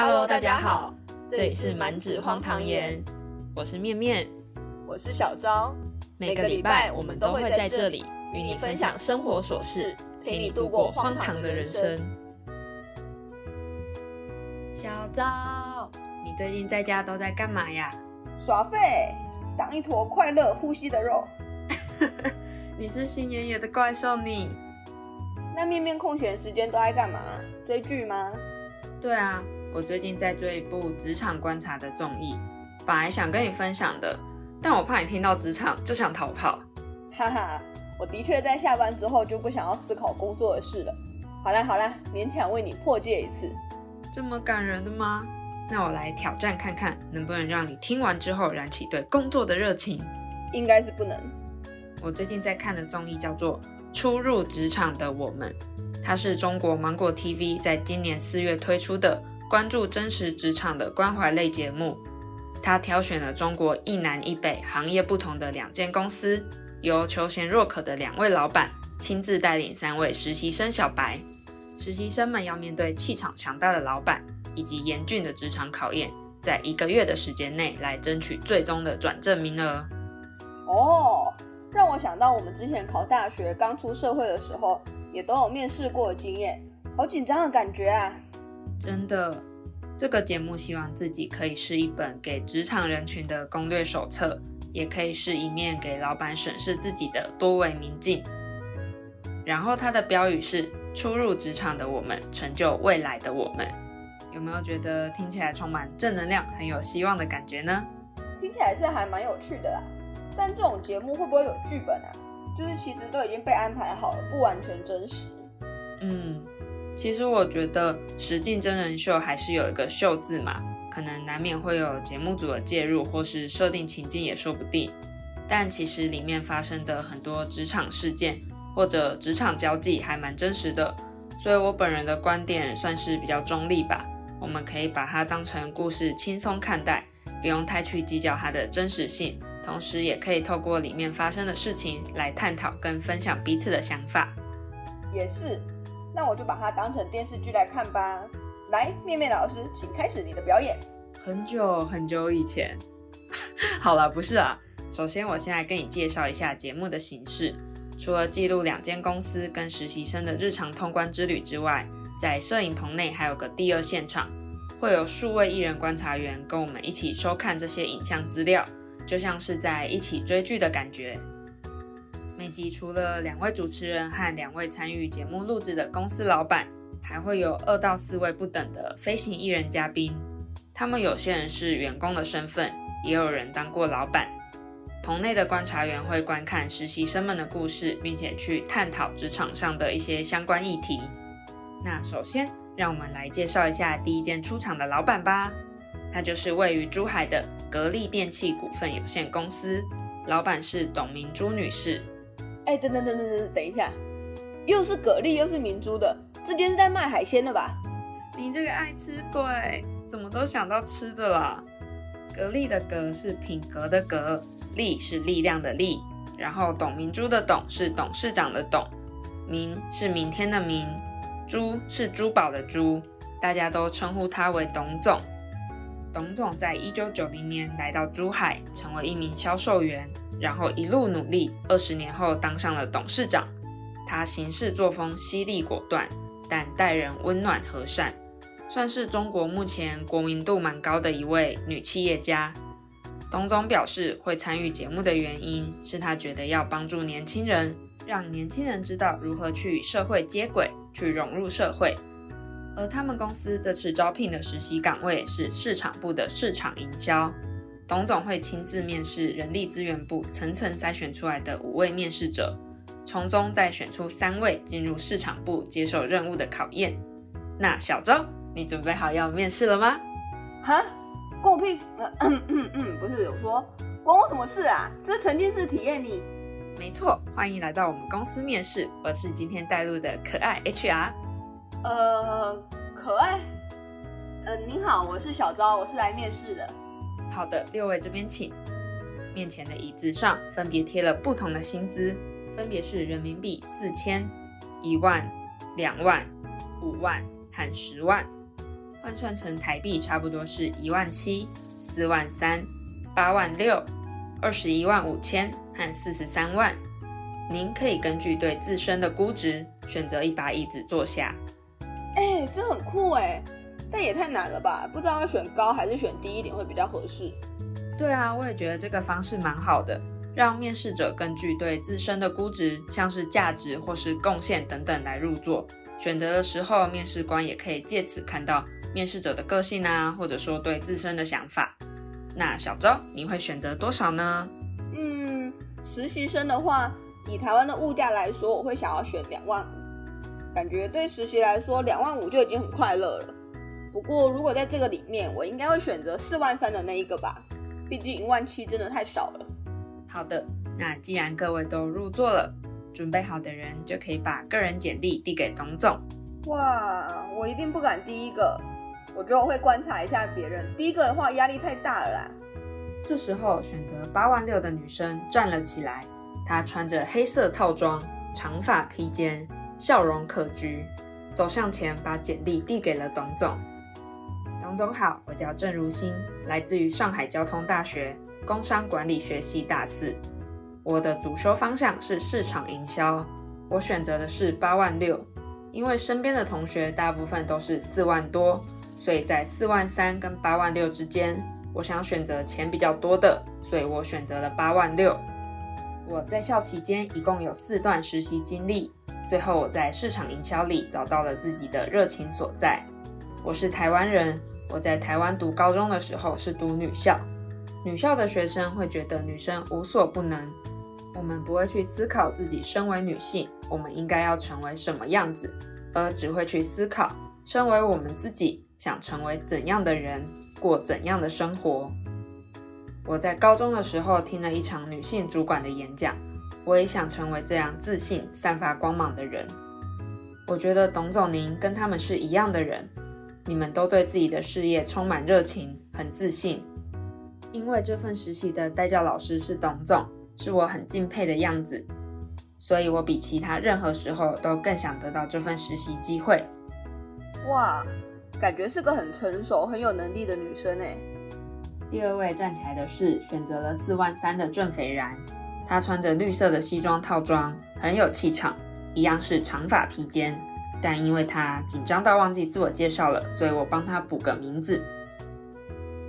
Hello，大家好，这里是满纸荒唐言，我是面面，我是小昭。每个礼拜我们都会在这里与你分享生活琐事，陪你度过荒唐的人生。小昭，你最近在家都在干嘛呀？耍废，当一坨快乐呼吸的肉。你是新爷爷的怪兽你。那面面空闲时间都爱干嘛？追剧吗？对啊，我最近在追一部职场观察的综艺，本来想跟你分享的，但我怕你听到职场就想逃跑。哈哈，我的确在下班之后就不想要思考工作的事了。好啦好啦，勉强为你破戒一次。这么感人的吗？那我来挑战看看，能不能让你听完之后燃起对工作的热情？应该是不能。我最近在看的综艺叫做《初入职场的我们》，它是中国芒果 TV 在今年四月推出的关注真实职场的关怀类节目。他挑选了中国一南一北行业不同的两间公司，由求贤若渴的两位老板亲自带领三位实习生小白。实习生们要面对气场强大的老板以及严峻的职场考验，在一个月的时间内来争取最终的转正名额。哦，让我想到我们之前考大学刚出社会的时候，也都有面试过的经验，好紧张的感觉啊！真的，这个节目希望自己可以是一本给职场人群的攻略手册，也可以是一面给老板审视自己的多维明镜。然后它的标语是“初入职场的我们，成就未来的我们”，有没有觉得听起来充满正能量、很有希望的感觉呢？听起来是还蛮有趣的啦。但这种节目会不会有剧本啊？就是其实都已经被安排好了，不完全真实。嗯，其实我觉得实境真人秀还是有一个“秀”字嘛，可能难免会有节目组的介入或是设定情境也说不定。但其实里面发生的很多职场事件或者职场交际还蛮真实的，所以我本人的观点算是比较中立吧。我们可以把它当成故事轻松看待，不用太去计较它的真实性。同时，也可以透过里面发生的事情来探讨跟分享彼此的想法。也是，那我就把它当成电视剧来看吧。来，面面老师，请开始你的表演。很久很久以前，好了，不是啊。首先，我先来跟你介绍一下节目的形式。除了记录两间公司跟实习生的日常通关之旅之外，在摄影棚内还有个第二现场，会有数位艺人观察员跟我们一起收看这些影像资料。就像是在一起追剧的感觉。每集除了两位主持人和两位参与节目录制的公司老板，还会有二到四位不等的飞行艺人嘉宾。他们有些人是员工的身份，也有人当过老板。棚内的观察员会观看实习生们的故事，并且去探讨职场上的一些相关议题。那首先，让我们来介绍一下第一间出场的老板吧。他就是位于珠海的格力电器股份有限公司，老板是董明珠女士。哎，等等等等等，等一下，又是蛤蜊又是明珠的，这间是在卖海鲜的吧？你这个爱吃鬼，怎么都想到吃的啦？格力的格是品格的格，力是力量的力，然后董明珠的董是董事长的董，明是明天的明，珠是珠宝的珠，大家都称呼他为董总。董总在一九九零年来到珠海，成为一名销售员，然后一路努力，二十年后当上了董事长。他行事作风犀利果断，但待人温暖和善，算是中国目前国民度蛮高的一位女企业家。董总表示，会参与节目的原因是他觉得要帮助年轻人，让年轻人知道如何去与社会接轨，去融入社会。而他们公司这次招聘的实习岗位是市场部的市场营销，董总会亲自面试人力资源部层层筛选出来的五位面试者，从中再选出三位进入市场部接受任务的考验。那小周，你准备好要面试了吗？哈，关我屁？嗯嗯嗯，不是，我说关我什么事啊？这是沉浸式体验你。没错，欢迎来到我们公司面试，我是今天带路的可爱 HR。呃，可爱。呃，您好，我是小昭，我是来面试的。好的，六位这边请。面前的椅子上分别贴了不同的薪资，分别是人民币四千、一万、两万、五万和十万。换算成台币差不多是一万七、四万三、八万六、二十一万五千和四十三万。您可以根据对自身的估值选择一把椅子坐下。哎，这很酷哎，但也太难了吧？不知道要选高还是选低一点会比较合适。对啊，我也觉得这个方式蛮好的，让面试者根据对自身的估值，像是价值或是贡献等等来入座。选择的时候，面试官也可以借此看到面试者的个性啊，或者说对自身的想法。那小周，你会选择多少呢？嗯，实习生的话。以台湾的物价来说，我会想要选两万五，感觉对实习来说两万五就已经很快乐了。不过如果在这个里面，我应该会选择四万三的那一个吧，毕竟一万七真的太少了。好的，那既然各位都入座了，准备好的人就可以把个人简历递给董总。哇，我一定不敢第一个，我觉得我会观察一下别人。第一个的话压力太大了啦。这时候选择八万六的女生站了起来。她穿着黑色套装，长发披肩，笑容可掬，走向前把简历递给了董总。董总好，我叫郑如新，来自于上海交通大学工商管理学系大四。我的主修方向是市场营销，我选择的是八万六，因为身边的同学大部分都是四万多，所以在四万三跟八万六之间，我想选择钱比较多的，所以我选择了八万六。我在校期间一共有四段实习经历，最后我在市场营销里找到了自己的热情所在。我是台湾人，我在台湾读高中的时候是读女校，女校的学生会觉得女生无所不能，我们不会去思考自己身为女性，我们应该要成为什么样子，而只会去思考身为我们自己想成为怎样的人，过怎样的生活。我在高中的时候听了一场女性主管的演讲，我也想成为这样自信、散发光芒的人。我觉得董总您跟他们是一样的人，你们都对自己的事业充满热情，很自信。因为这份实习的代教老师是董总，是我很敬佩的样子，所以我比其他任何时候都更想得到这份实习机会。哇，感觉是个很成熟、很有能力的女生哎。第二位站起来的是选择了四万三的郑斐然，她穿着绿色的西装套装，很有气场，一样是长发披肩。但因为他紧张到忘记自我介绍了，所以我帮他补个名字。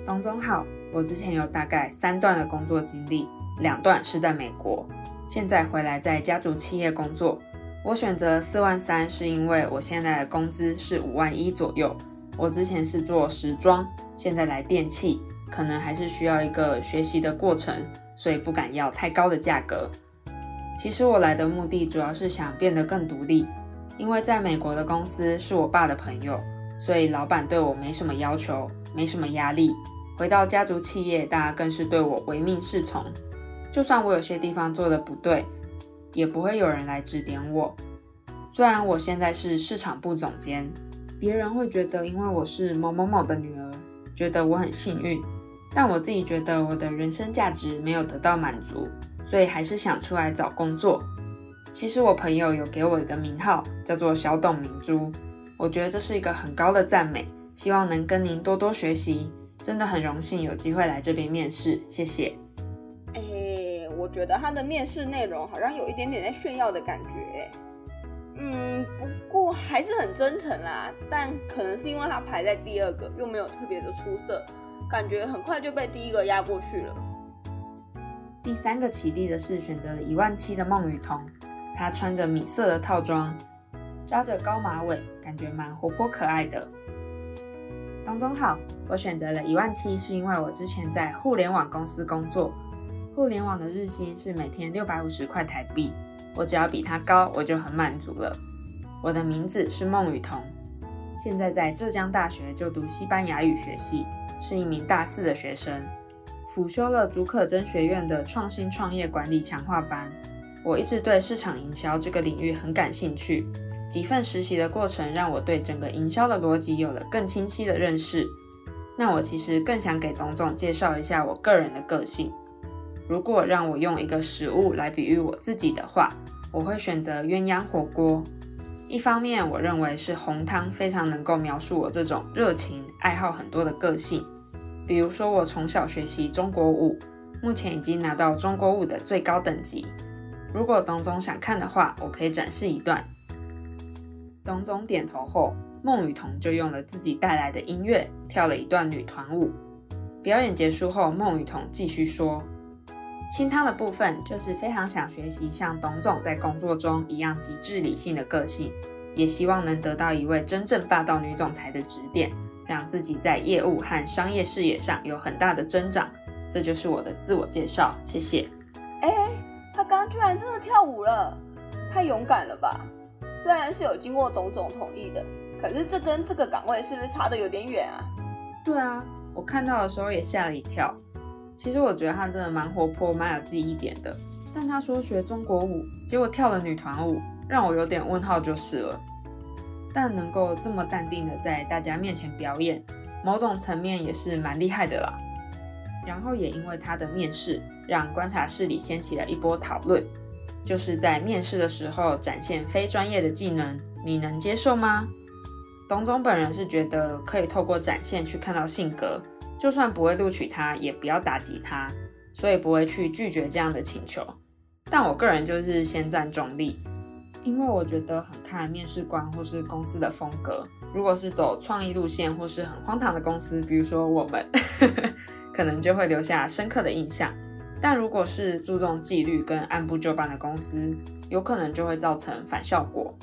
董总好，我之前有大概三段的工作经历，两段是在美国，现在回来在家族企业工作。我选择四万三是因为我现在的工资是五万一左右。我之前是做时装，现在来电器。可能还是需要一个学习的过程，所以不敢要太高的价格。其实我来的目的主要是想变得更独立，因为在美国的公司是我爸的朋友，所以老板对我没什么要求，没什么压力。回到家族企业，大家更是对我唯命是从。就算我有些地方做的不对，也不会有人来指点我。虽然我现在是市场部总监，别人会觉得因为我是某某某的女儿，觉得我很幸运。但我自己觉得我的人生价值没有得到满足，所以还是想出来找工作。其实我朋友有给我一个名号，叫做小董明珠，我觉得这是一个很高的赞美，希望能跟您多多学习。真的很荣幸有机会来这边面试，谢谢。诶，我觉得他的面试内容好像有一点点在炫耀的感觉。嗯，不过还是很真诚啦。但可能是因为他排在第二个，又没有特别的出色。感觉很快就被第一个压过去了。第三个起立的是选择了一万七的孟雨桐，她穿着米色的套装，扎着高马尾，感觉蛮活泼可爱的。董总好，我选择了一万七是因为我之前在互联网公司工作，互联网的日薪是每天六百五十块台币，我只要比他高我就很满足了。我的名字是孟雨桐，现在在浙江大学就读西班牙语学系。是一名大四的学生，辅修了竺可桢学院的创新创业管理强化班。我一直对市场营销这个领域很感兴趣，几份实习的过程让我对整个营销的逻辑有了更清晰的认识。那我其实更想给董总介绍一下我个人的个性。如果让我用一个食物来比喻我自己的话，我会选择鸳鸯火锅。一方面，我认为是红汤非常能够描述我这种热情、爱好很多的个性。比如说，我从小学习中国舞，目前已经拿到中国舞的最高等级。如果董总想看的话，我可以展示一段。董总点头后，孟雨桐就用了自己带来的音乐跳了一段女团舞。表演结束后，孟雨桐继续说：“清汤的部分就是非常想学习像董总在工作中一样极致理性的个性，也希望能得到一位真正霸道女总裁的指点。”让自己在业务和商业事业上有很大的增长，这就是我的自我介绍，谢谢。哎，他刚居然真的跳舞了，太勇敢了吧！虽然是有经过董总同意的，可是这跟这个岗位是不是差的有点远啊？对啊，我看到的时候也吓了一跳。其实我觉得他真的蛮活泼、蛮有记忆点的，但他说学中国舞，结果跳了女团舞，让我有点问号就是了。但能够这么淡定的在大家面前表演，某种层面也是蛮厉害的啦。然后也因为他的面试，让观察室里掀起了一波讨论，就是在面试的时候展现非专业的技能，你能接受吗？董总本人是觉得可以透过展现去看到性格，就算不会录取他，也不要打击他，所以不会去拒绝这样的请求。但我个人就是先占中立。因为我觉得很看面试官或是公司的风格。如果是走创意路线或是很荒唐的公司，比如说我们，可能就会留下深刻的印象。但如果是注重纪律跟按部就班的公司，有可能就会造成反效果。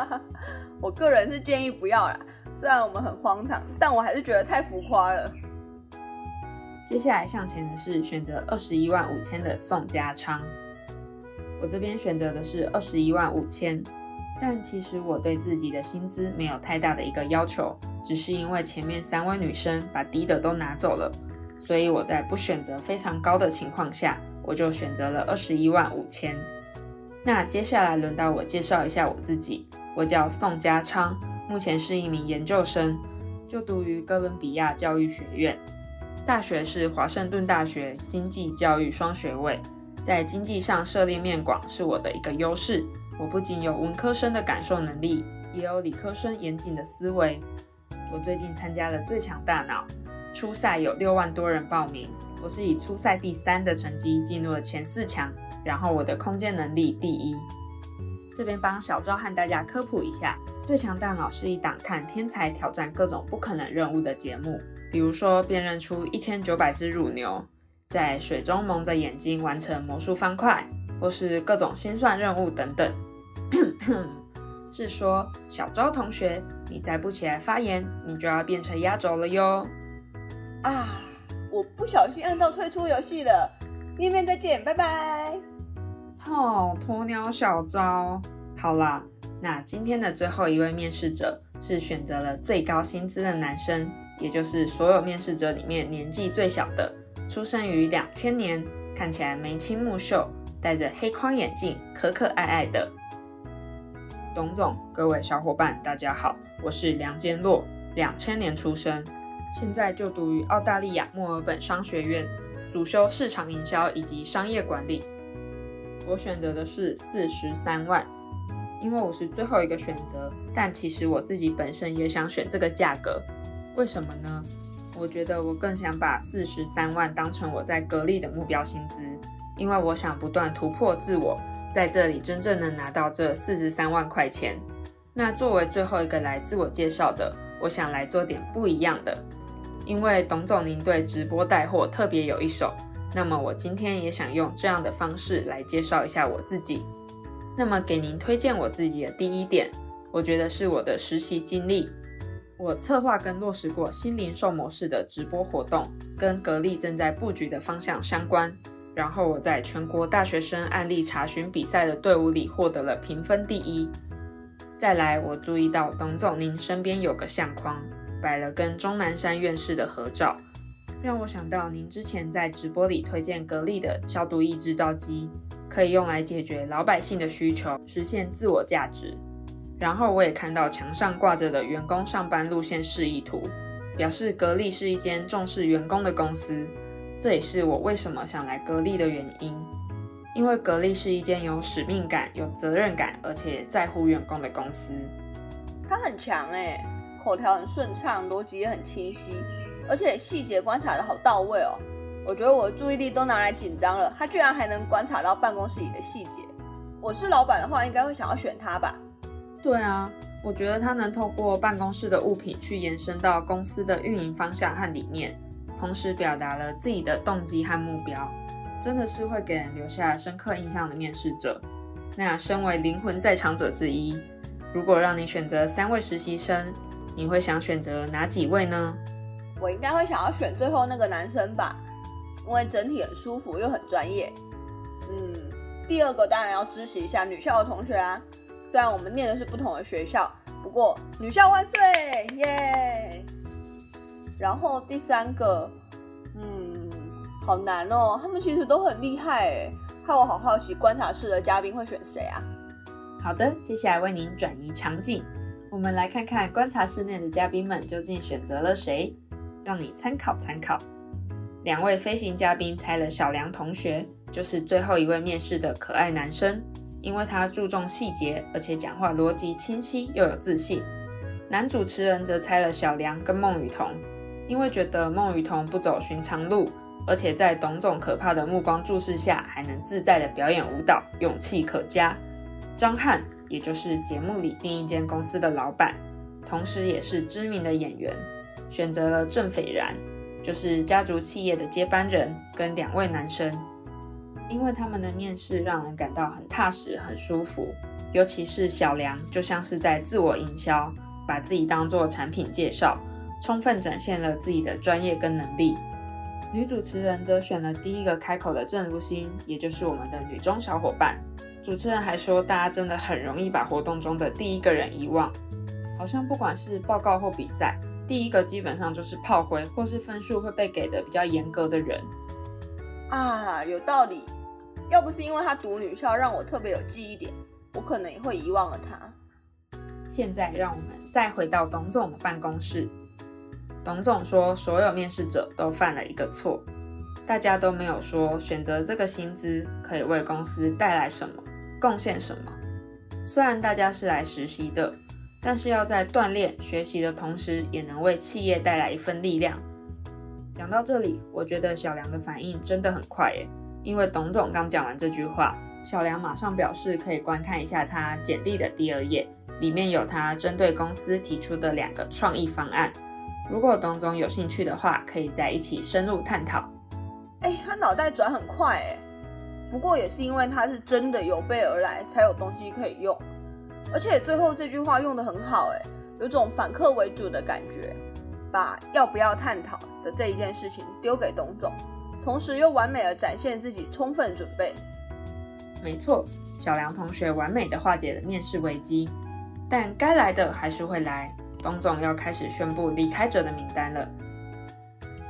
我个人是建议不要啦。虽然我们很荒唐，但我还是觉得太浮夸了。接下来向前的是选择二十一万五千的宋家昌。我这边选择的是二十一万五千，但其实我对自己的薪资没有太大的一个要求，只是因为前面三位女生把低的都拿走了，所以我在不选择非常高的情况下，我就选择了二十一万五千。那接下来轮到我介绍一下我自己，我叫宋家昌，目前是一名研究生，就读于哥伦比亚教育学院，大学是华盛顿大学经济教育双学位。在经济上涉猎面广是我的一个优势。我不仅有文科生的感受能力，也有理科生严谨的思维。我最近参加了最强大脑初赛，有六万多人报名，我是以初赛第三的成绩进入了前四强。然后我的空间能力第一。这边帮小赵和大家科普一下，最强大脑是一档看天才挑战各种不可能任务的节目，比如说辨认出一千九百只乳牛。在水中蒙着眼睛完成魔术方块，或是各种心算任务等等。是说，小周同学，你再不起来发言，你就要变成压轴了哟！啊，我不小心按到退出游戏了，面面再见，拜拜。哦，鸵鸟小招，好啦，那今天的最后一位面试者是选择了最高薪资的男生，也就是所有面试者里面年纪最小的。出生于两千年，看起来眉清目秀，戴着黑框眼镜，可可爱爱的董总。各位小伙伴，大家好，我是梁坚洛，两千年出生，现在就读于澳大利亚墨尔本商学院，主修市场营销以及商业管理。我选择的是四十三万，因为我是最后一个选择，但其实我自己本身也想选这个价格，为什么呢？我觉得我更想把四十三万当成我在格力的目标薪资，因为我想不断突破自我，在这里真正能拿到这四十三万块钱。那作为最后一个来自我介绍的，我想来做点不一样的，因为董总您对直播带货特别有一手，那么我今天也想用这样的方式来介绍一下我自己。那么给您推荐我自己的第一点，我觉得是我的实习经历。我策划跟落实过新零售模式的直播活动，跟格力正在布局的方向相关。然后我在全国大学生案例查询比赛的队伍里获得了评分第一。再来，我注意到董总您身边有个相框，摆了跟钟南山院士的合照，让我想到您之前在直播里推荐格力的消毒液制造机，可以用来解决老百姓的需求，实现自我价值。然后我也看到墙上挂着的员工上班路线示意图，表示格力是一间重视员工的公司。这也是我为什么想来格力的原因，因为格力是一间有使命感、有责任感，而且在乎员工的公司。他很强哎，口条很顺畅，逻辑也很清晰，而且细节观察的好到位哦。我觉得我的注意力都拿来紧张了，他居然还能观察到办公室里的细节。我是老板的话，应该会想要选他吧？对啊，我觉得他能透过办公室的物品去延伸到公司的运营方向和理念，同时表达了自己的动机和目标。真的是会给人留下深刻印象的面试者。那身为灵魂在场者之一，如果让你选择三位实习生，你会想选择哪几位呢？我应该会想要选最后那个男生吧，因为整体很舒服又很专业。嗯，第二个当然要支持一下女校的同学啊。虽然我们念的是不同的学校，不过女校万岁，耶！然后第三个，嗯。好难哦，他们其实都很厉害哎，害我好好奇观察室的嘉宾会选谁啊？好的，接下来为您转移场景，我们来看看观察室内的嘉宾们究竟选择了谁，让你参考参考。两位飞行嘉宾猜了小梁同学，就是最后一位面试的可爱男生，因为他注重细节，而且讲话逻辑清晰又有自信。男主持人则猜了小梁跟孟雨桐，因为觉得孟雨桐不走寻常路。而且在董总可怕的目光注视下，还能自在的表演舞蹈，勇气可嘉。张翰，也就是节目里另一间公司的老板，同时也是知名的演员，选择了郑斐然，就是家族企业的接班人，跟两位男生，因为他们的面试让人感到很踏实、很舒服，尤其是小梁，就像是在自我营销，把自己当做产品介绍，充分展现了自己的专业跟能力。女主持人则选了第一个开口的郑如新，也就是我们的女中小伙伴。主持人还说，大家真的很容易把活动中的第一个人遗忘，好像不管是报告或比赛，第一个基本上就是炮灰，或是分数会被给的比较严格的人。啊，有道理。要不是因为他读女校，让我特别有记忆点，我可能也会遗忘了他。现在让我们再回到董总的办公室。董总说，所有面试者都犯了一个错，大家都没有说选择这个薪资可以为公司带来什么，贡献什么。虽然大家是来实习的，但是要在锻炼学习的同时，也能为企业带来一份力量。讲到这里，我觉得小梁的反应真的很快耶，因为董总刚讲完这句话，小梁马上表示可以观看一下他简历的第二页，里面有他针对公司提出的两个创意方案。如果董总有兴趣的话，可以在一起深入探讨。哎，他脑袋转很快哎，不过也是因为他是真的有备而来，才有东西可以用。而且最后这句话用的很好哎，有种反客为主的感觉，把要不要探讨的这一件事情丢给董总，同时又完美的展现自己充分准备。没错，小梁同学完美的化解了面试危机，但该来的还是会来。董总要开始宣布离开者的名单了。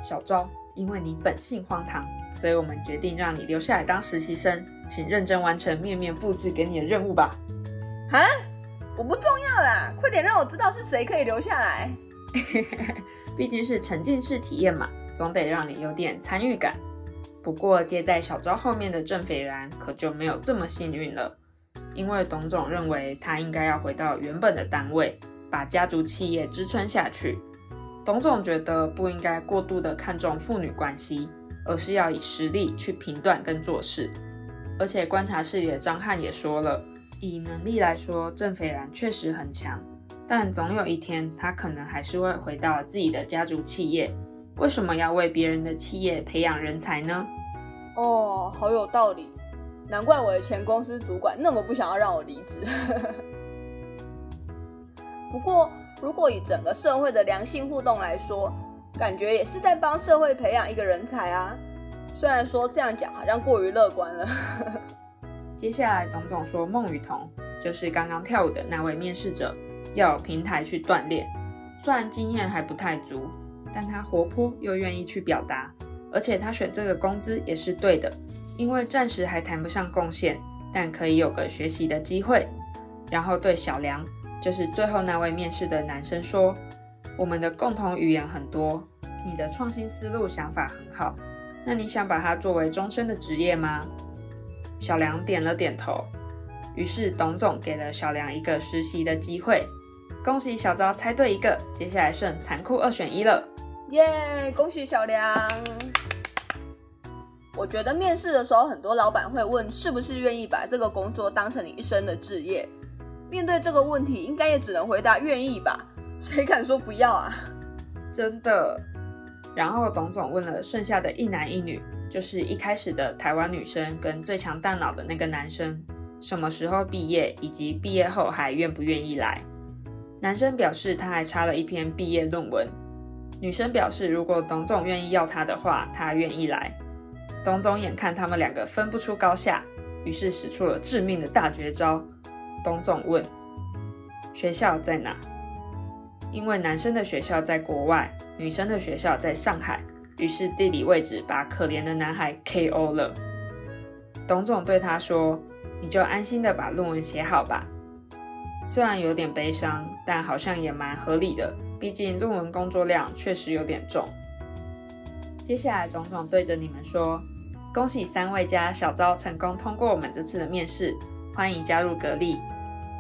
小昭，因为你本性荒唐，所以我们决定让你留下来当实习生，请认真完成面面布置给你的任务吧。啊，我不重要啦，快点让我知道是谁可以留下来。毕竟是沉浸式体验嘛，总得让你有点参与感。不过接在小昭后面的郑斐然可就没有这么幸运了，因为董总认为他应该要回到原本的单位。把家族企业支撑下去，董总觉得不应该过度的看重父女关系，而是要以实力去评断跟做事。而且观察室里的张翰也说了，以能力来说，郑斐然确实很强，但总有一天他可能还是会回到自己的家族企业。为什么要为别人的企业培养人才呢？哦，好有道理，难怪我的前公司主管那么不想要让我离职。不过，如果以整个社会的良性互动来说，感觉也是在帮社会培养一个人才啊。虽然说这样讲好像过于乐观了。接下来，董总说，孟雨桐就是刚刚跳舞的那位面试者，要有平台去锻炼。虽然经验还不太足，但他活泼又愿意去表达，而且他选这个工资也是对的，因为暂时还谈不上贡献，但可以有个学习的机会。然后对小梁。就是最后那位面试的男生说：“我们的共同语言很多，你的创新思路想法很好，那你想把它作为终身的职业吗？”小梁点了点头。于是董总给了小梁一个实习的机会。恭喜小昭猜对一个，接下来剩残酷二选一了。耶！恭喜小梁。我觉得面试的时候，很多老板会问是不是愿意把这个工作当成你一生的职业。面对这个问题，应该也只能回答愿意吧？谁敢说不要啊？真的。然后董总问了剩下的一男一女，就是一开始的台湾女生跟最强大脑的那个男生，什么时候毕业，以及毕业后还愿不愿意来。男生表示他还差了一篇毕业论文。女生表示如果董总愿意要他的话，他愿意来。董总眼看他们两个分不出高下，于是使出了致命的大绝招。董总问：“学校在哪？”因为男生的学校在国外，女生的学校在上海，于是地理位置把可怜的男孩 K.O. 了。董总对他说：“你就安心的把论文写好吧。”虽然有点悲伤，但好像也蛮合理的，毕竟论文工作量确实有点重。接下来，董总对着你们说。恭喜三位加小昭成功通过我们这次的面试，欢迎加入格力。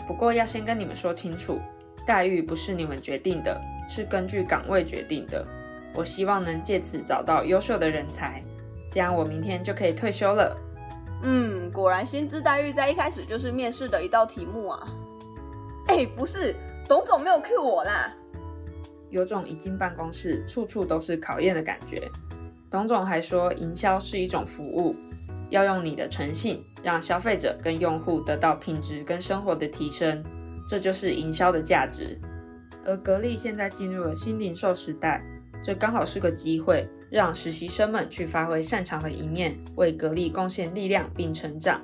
不过要先跟你们说清楚，待遇不是你们决定的，是根据岗位决定的。我希望能借此找到优秀的人才，这样我明天就可以退休了。嗯，果然薪资待遇在一开始就是面试的一道题目啊。哎，不是，董总没有 cue 我啦。有种一进办公室，处处都是考验的感觉。董总还说，营销是一种服务，要用你的诚信，让消费者跟用户得到品质跟生活的提升，这就是营销的价值。而格力现在进入了新零售时代，这刚好是个机会，让实习生们去发挥擅长的一面，为格力贡献力量并成长。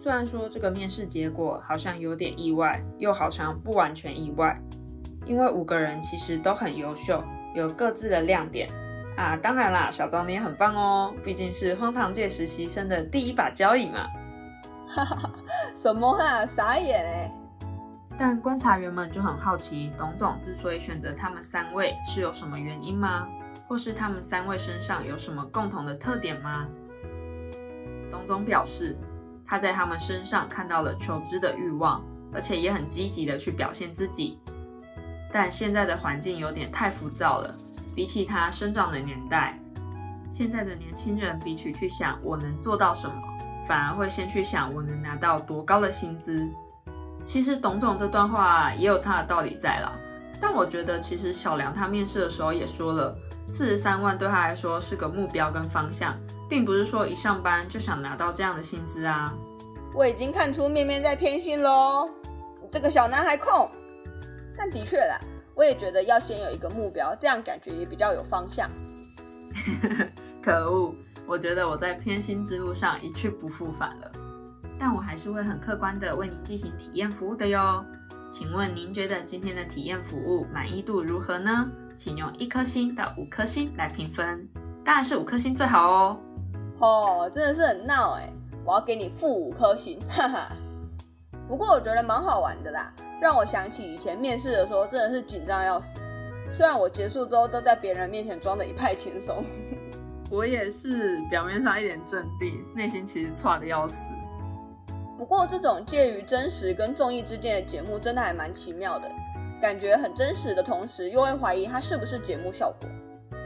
虽然说这个面试结果好像有点意外，又好像不完全意外，因为五个人其实都很优秀，有各自的亮点。啊，当然啦，小张你也很棒哦，毕竟是荒唐界实习生的第一把交椅嘛。哈哈，什么啊，傻眼哎！但观察员们就很好奇，董总之所以选择他们三位，是有什么原因吗？或是他们三位身上有什么共同的特点吗？董总表示，他在他们身上看到了求知的欲望，而且也很积极的去表现自己。但现在的环境有点太浮躁了。比起他生长的年代，现在的年轻人比起去想我能做到什么，反而会先去想我能拿到多高的薪资。其实董总这段话也有他的道理在了，但我觉得其实小梁他面试的时候也说了，四十三万对他来说是个目标跟方向，并不是说一上班就想拿到这样的薪资啊。我已经看出面面在偏心喽，这个小男孩控。但的确啦。我也觉得要先有一个目标，这样感觉也比较有方向。可恶，我觉得我在偏心之路上一去不复返了。但我还是会很客观的为您进行体验服务的哟。请问您觉得今天的体验服务满意度如何呢？请用一颗星到五颗星来评分，当然是五颗星最好哦。哦，真的是很闹哎，我要给你负五颗星，哈哈。不过我觉得蛮好玩的啦。让我想起以前面试的时候，真的是紧张要死。虽然我结束之后都在别人面前装的一派轻松，我也是表面上一脸镇定，内心其实差的要死。不过这种介于真实跟综艺之间的节目，真的还蛮奇妙的，感觉很真实的同时，又会怀疑它是不是节目效果。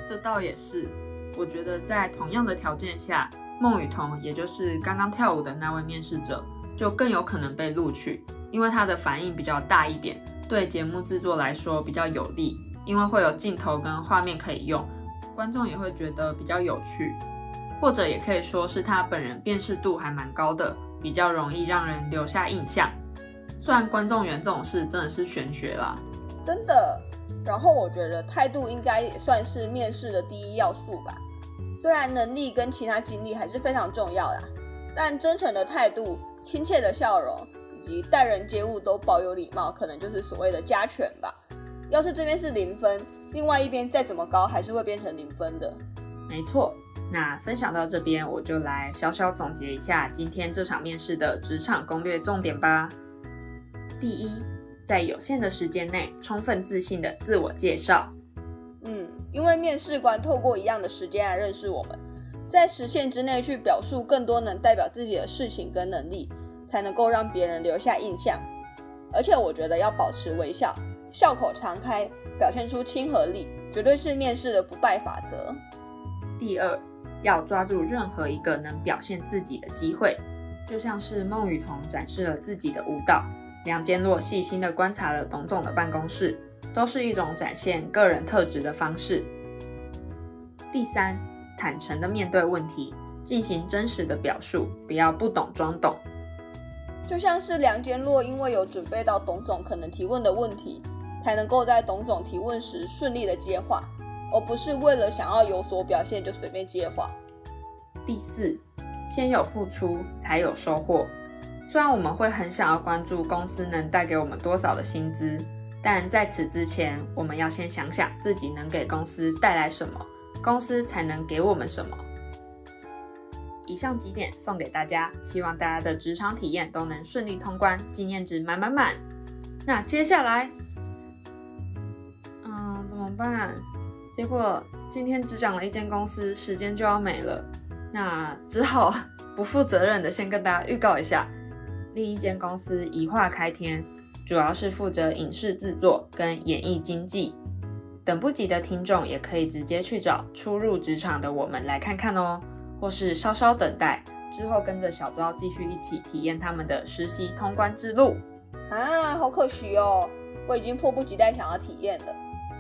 这倒也是，我觉得在同样的条件下，孟雨桐，也就是刚刚跳舞的那位面试者，就更有可能被录取。因为他的反应比较大一点，对节目制作来说比较有利，因为会有镜头跟画面可以用，观众也会觉得比较有趣，或者也可以说是他本人辨识度还蛮高的，比较容易让人留下印象。虽然观众缘这种事真的是玄学啦，真的。然后我觉得态度应该也算是面试的第一要素吧，虽然能力跟其他经历还是非常重要啦，但真诚的态度、亲切的笑容以。及待人接物都保有礼貌，可能就是所谓的加权吧。要是这边是零分，另外一边再怎么高，还是会变成零分的。没错，那分享到这边，我就来小小总结一下今天这场面试的职场攻略重点吧。第一，在有限的时间内，充分自信的自我介绍。嗯，因为面试官透过一样的时间来认识我们，在时限之内去表述更多能代表自己的事情跟能力，才能够让别人留下印象。而且我觉得要保持微笑，笑口常开，表现出亲和力，绝对是面试的不败法则。第二，要抓住任何一个能表现自己的机会，就像是孟雨桐展示了自己的舞蹈，梁坚洛细心地观察了董总的办公室，都是一种展现个人特质的方式。第三。坦诚的面对问题，进行真实的表述，不要不懂装懂。就像是梁坚洛，因为有准备到董总可能提问的问题，才能够在董总提问时顺利的接话，而不是为了想要有所表现就随便接话。第四，先有付出才有收获。虽然我们会很想要关注公司能带给我们多少的薪资，但在此之前，我们要先想想自己能给公司带来什么。公司才能给我们什么？以上几点送给大家，希望大家的职场体验都能顺利通关，经验值满满满。那接下来，嗯，怎么办？结果今天只讲了一间公司，时间就要没了，那只好不负责任的先跟大家预告一下，另一间公司一化开天，主要是负责影视制作跟演艺经济。等不及的听众也可以直接去找初入职场的我们来看看哦，或是稍稍等待之后跟着小昭继续一起体验他们的实习通关之路啊！好可惜哦，我已经迫不及待想要体验了。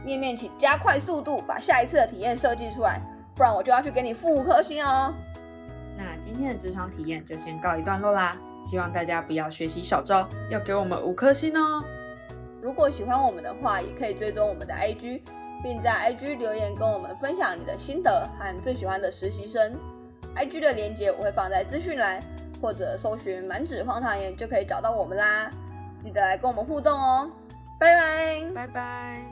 面面，请加快速度把下一次的体验设计出来，不然我就要去给你付五颗星哦。那今天的职场体验就先告一段落啦，希望大家不要学习小招，要给我们五颗星哦。如果喜欢我们的话，也可以追踪我们的 IG，并在 IG 留言跟我们分享你的心得和最喜欢的实习生。IG 的链接我会放在资讯栏，或者搜寻满纸荒唐言就可以找到我们啦。记得来跟我们互动哦，拜拜，拜拜。